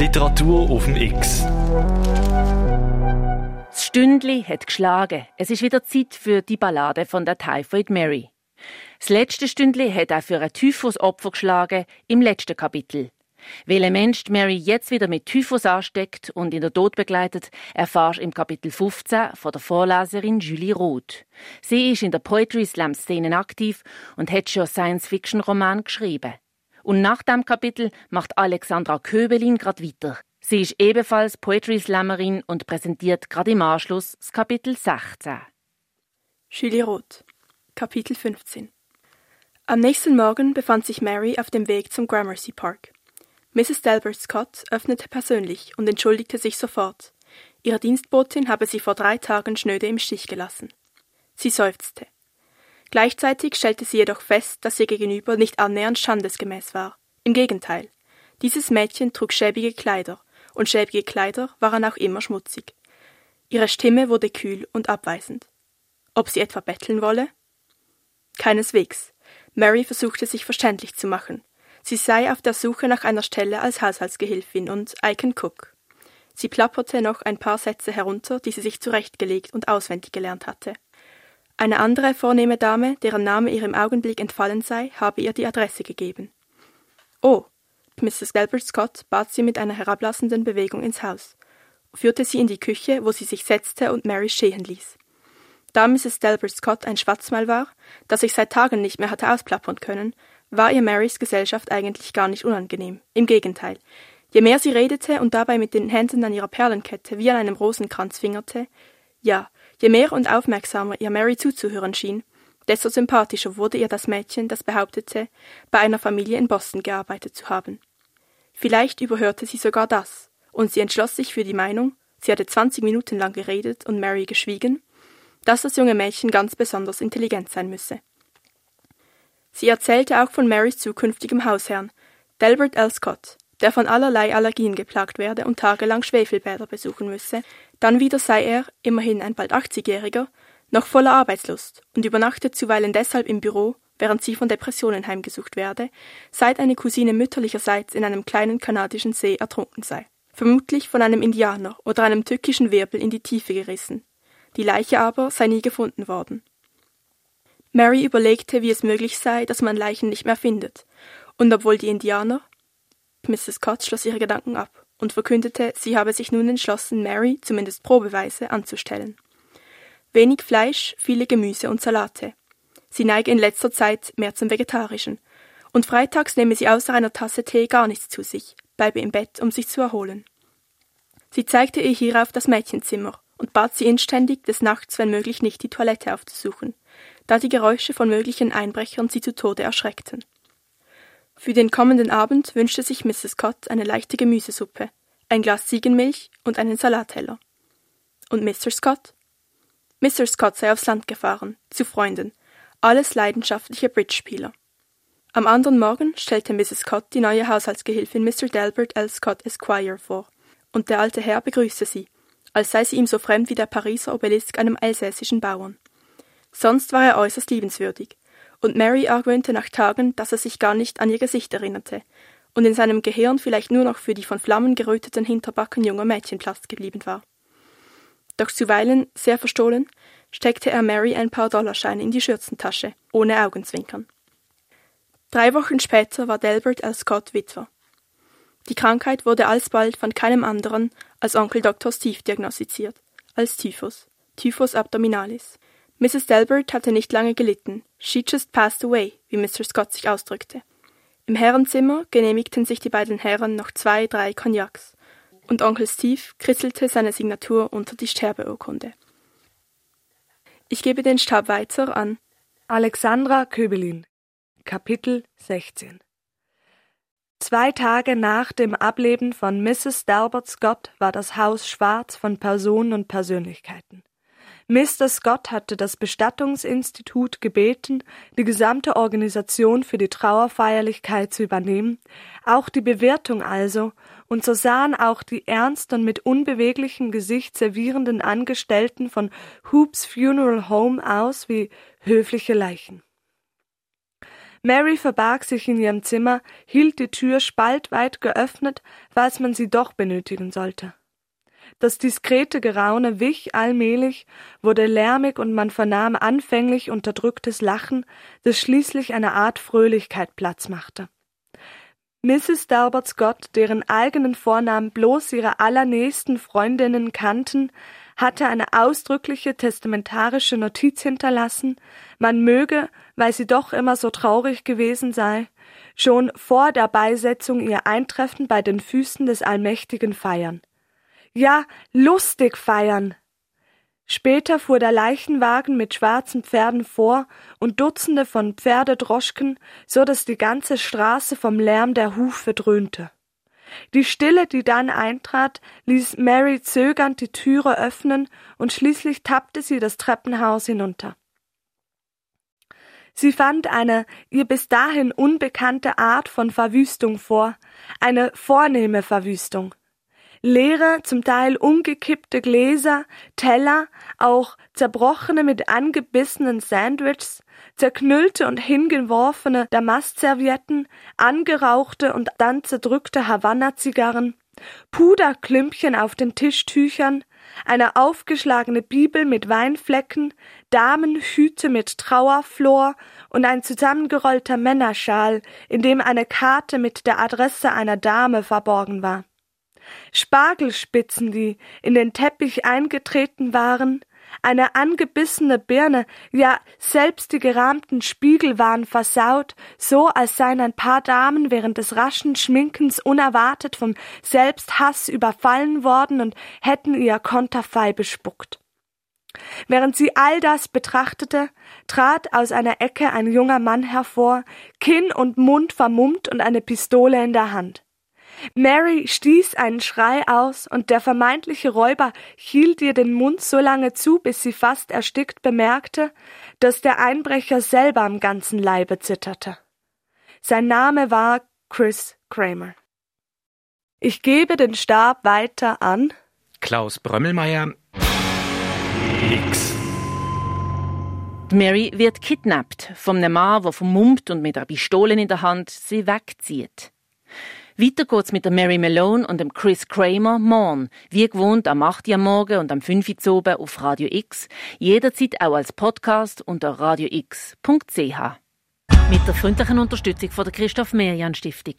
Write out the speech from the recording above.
Literatur auf dem X. Das Stündli hat geschlagen. Es ist wieder Zeit für die Ballade von der Typhoid Mary. Das letzte Stündli hat auch für ein Typhusopfer geschlagen im letzten Kapitel. Welcher Mensch Mary jetzt wieder mit Typhus ansteckt und in der Tod begleitet, erfahrst im Kapitel 15 von der Vorleserin Julie Roth. Sie ist in der Poetry Slam Szene aktiv und hat schon Science-Fiction-Roman geschrieben. Und nach dem Kapitel macht Alexandra Köbelin gerade weiter. Sie ist ebenfalls Poetry Slammerin und präsentiert gerade im Anschluss das Kapitel 16. Julie Roth, Kapitel 15 Am nächsten Morgen befand sich Mary auf dem Weg zum Gramercy Park. Mrs. Delbert Scott öffnete persönlich und entschuldigte sich sofort. Ihre Dienstbotin habe sie vor drei Tagen schnöde im Stich gelassen. Sie seufzte. Gleichzeitig stellte sie jedoch fest, dass ihr Gegenüber nicht annähernd standesgemäß war. Im Gegenteil. Dieses Mädchen trug schäbige Kleider, und schäbige Kleider waren auch immer schmutzig. Ihre Stimme wurde kühl und abweisend. Ob sie etwa betteln wolle? Keineswegs. Mary versuchte sich verständlich zu machen. Sie sei auf der Suche nach einer Stelle als Haushaltsgehilfin und I can cook. Sie plapperte noch ein paar Sätze herunter, die sie sich zurechtgelegt und auswendig gelernt hatte. Eine andere vornehme Dame, deren Name ihr im Augenblick entfallen sei, habe ihr die Adresse gegeben. Oh, Mrs. Gilbert Scott bat sie mit einer herablassenden Bewegung ins Haus, führte sie in die Küche, wo sie sich setzte und Mary stehen ließ. Da Mrs. Delbert Scott ein Schwatzmal war, das ich seit Tagen nicht mehr hatte ausplappern können, war ihr Marys Gesellschaft eigentlich gar nicht unangenehm. Im Gegenteil. Je mehr sie redete und dabei mit den Händen an ihrer Perlenkette wie an einem Rosenkranz fingerte, ja, je mehr und aufmerksamer ihr Mary zuzuhören schien, desto sympathischer wurde ihr das Mädchen, das behauptete, bei einer Familie in Boston gearbeitet zu haben. Vielleicht überhörte sie sogar das, und sie entschloss sich für die Meinung, sie hatte zwanzig Minuten lang geredet und Mary geschwiegen, dass das junge Mädchen ganz besonders intelligent sein müsse. Sie erzählte auch von Marys zukünftigem Hausherrn, Delbert L. Scott, der von allerlei Allergien geplagt werde und tagelang Schwefelbäder besuchen müsse, dann wieder sei er, immerhin ein bald 80-Jähriger, noch voller Arbeitslust und übernachte zuweilen deshalb im Büro, während sie von Depressionen heimgesucht werde, seit eine Cousine mütterlicherseits in einem kleinen kanadischen See ertrunken sei. Vermutlich von einem Indianer oder einem tückischen Wirbel in die Tiefe gerissen. Die Leiche aber sei nie gefunden worden. Mary überlegte, wie es möglich sei, dass man Leichen nicht mehr findet, und obwohl die Indianer Mrs. Scott schloss ihre Gedanken ab und verkündete, sie habe sich nun entschlossen, Mary zumindest probeweise anzustellen. Wenig Fleisch, viele Gemüse und Salate. Sie neige in letzter Zeit mehr zum Vegetarischen. Und freitags nehme sie außer einer Tasse Tee gar nichts zu sich, bleibe im Bett, um sich zu erholen. Sie zeigte ihr hierauf das Mädchenzimmer und bat sie inständig, des Nachts wenn möglich nicht die Toilette aufzusuchen da die Geräusche von möglichen Einbrechern sie zu Tode erschreckten. Für den kommenden Abend wünschte sich Mrs. Scott eine leichte Gemüsesuppe, ein Glas Ziegenmilch und einen Salatteller. Und Mr. Scott? Mr. Scott sei aufs Land gefahren, zu Freunden, alles leidenschaftliche Bridge-Spieler. Am anderen Morgen stellte Mrs. Scott die neue Haushaltsgehilfin Mr. Delbert L. Scott Esquire vor, und der alte Herr begrüßte sie, als sei sie ihm so fremd wie der Pariser Obelisk einem elsässischen Bauern. Sonst war er äußerst liebenswürdig, und Mary argwöhnte nach Tagen, dass er sich gar nicht an ihr Gesicht erinnerte und in seinem Gehirn vielleicht nur noch für die von Flammen geröteten Hinterbacken junger Mädchen Platz geblieben war. Doch zuweilen, sehr verstohlen, steckte er Mary ein paar Dollarscheine in die Schürzentasche, ohne Augenzwinkern. Drei Wochen später war Delbert L. Scott Witwer. Die Krankheit wurde alsbald von keinem anderen als Onkel Dr. Steve diagnostiziert, als Typhus, Typhus abdominalis. Mrs. Delbert hatte nicht lange gelitten. She just passed away, wie Mr. Scott sich ausdrückte. Im Herrenzimmer genehmigten sich die beiden Herren noch zwei, drei Cognacs, und Onkel Steve kritzelte seine Signatur unter die Sterbeurkunde. Ich gebe den Stab weiter an Alexandra Köbelin Kapitel 16 Zwei Tage nach dem Ableben von Mrs. Delbert Scott war das Haus schwarz von Personen und Persönlichkeiten. Mr. Scott hatte das Bestattungsinstitut gebeten, die gesamte Organisation für die Trauerfeierlichkeit zu übernehmen, auch die Bewirtung also, und so sahen auch die ernst und mit unbeweglichem Gesicht servierenden Angestellten von Hoops Funeral Home aus wie höfliche Leichen. Mary verbarg sich in ihrem Zimmer, hielt die Tür spaltweit geöffnet, falls man sie doch benötigen sollte. Das diskrete Geraune wich allmählich, wurde lärmig und man vernahm anfänglich unterdrücktes Lachen, das schließlich eine Art Fröhlichkeit Platz machte. Mrs. Dalbert Scott, deren eigenen Vornamen bloß ihre allernächsten Freundinnen kannten, hatte eine ausdrückliche testamentarische Notiz hinterlassen, man möge, weil sie doch immer so traurig gewesen sei, schon vor der Beisetzung ihr Eintreffen bei den Füßen des Allmächtigen feiern. Ja, lustig feiern. Später fuhr der Leichenwagen mit schwarzen Pferden vor und Dutzende von Pferdedroschken, so dass die ganze Straße vom Lärm der Hufe dröhnte. Die Stille, die dann eintrat, ließ Mary zögernd die Türe öffnen und schließlich tappte sie das Treppenhaus hinunter. Sie fand eine ihr bis dahin unbekannte Art von Verwüstung vor, eine vornehme Verwüstung leere, zum Teil umgekippte Gläser, Teller, auch zerbrochene mit angebissenen Sandwiches, zerknüllte und hingeworfene Damastservietten, angerauchte und dann zerdrückte Havanna-Zigarren, Puderklümpchen auf den Tischtüchern, eine aufgeschlagene Bibel mit Weinflecken, Damenhüte mit Trauerflor und ein zusammengerollter Männerschal, in dem eine Karte mit der Adresse einer Dame verborgen war. Spargelspitzen, die in den Teppich eingetreten waren, eine angebissene Birne, ja selbst die gerahmten Spiegel waren versaut, so als seien ein paar Damen während des raschen Schminkens unerwartet vom Selbsthass überfallen worden und hätten ihr Konterfei bespuckt. Während sie all das betrachtete, trat aus einer Ecke ein junger Mann hervor, Kinn und Mund vermummt und eine Pistole in der Hand. Mary stieß einen Schrei aus, und der vermeintliche Räuber hielt ihr den Mund so lange zu, bis sie fast erstickt bemerkte, dass der Einbrecher selber am ganzen Leibe zitterte. Sein Name war Chris Kramer. Ich gebe den Stab weiter an Klaus Brömmelmeier X. Mary wird kidnappt von einem Mann, der vermummt und mit einer Pistole in der Hand sie wegzieht. Weiter geht's mit der Mary Malone und dem Chris Kramer morgen. Wie gewohnt am 8. Uhr Morgen und am 5. Uhr oben auf Radio X. Jederzeit auch als Podcast unter radiox.ch. Mit der freundlichen Unterstützung von der Christoph Merian Stiftung.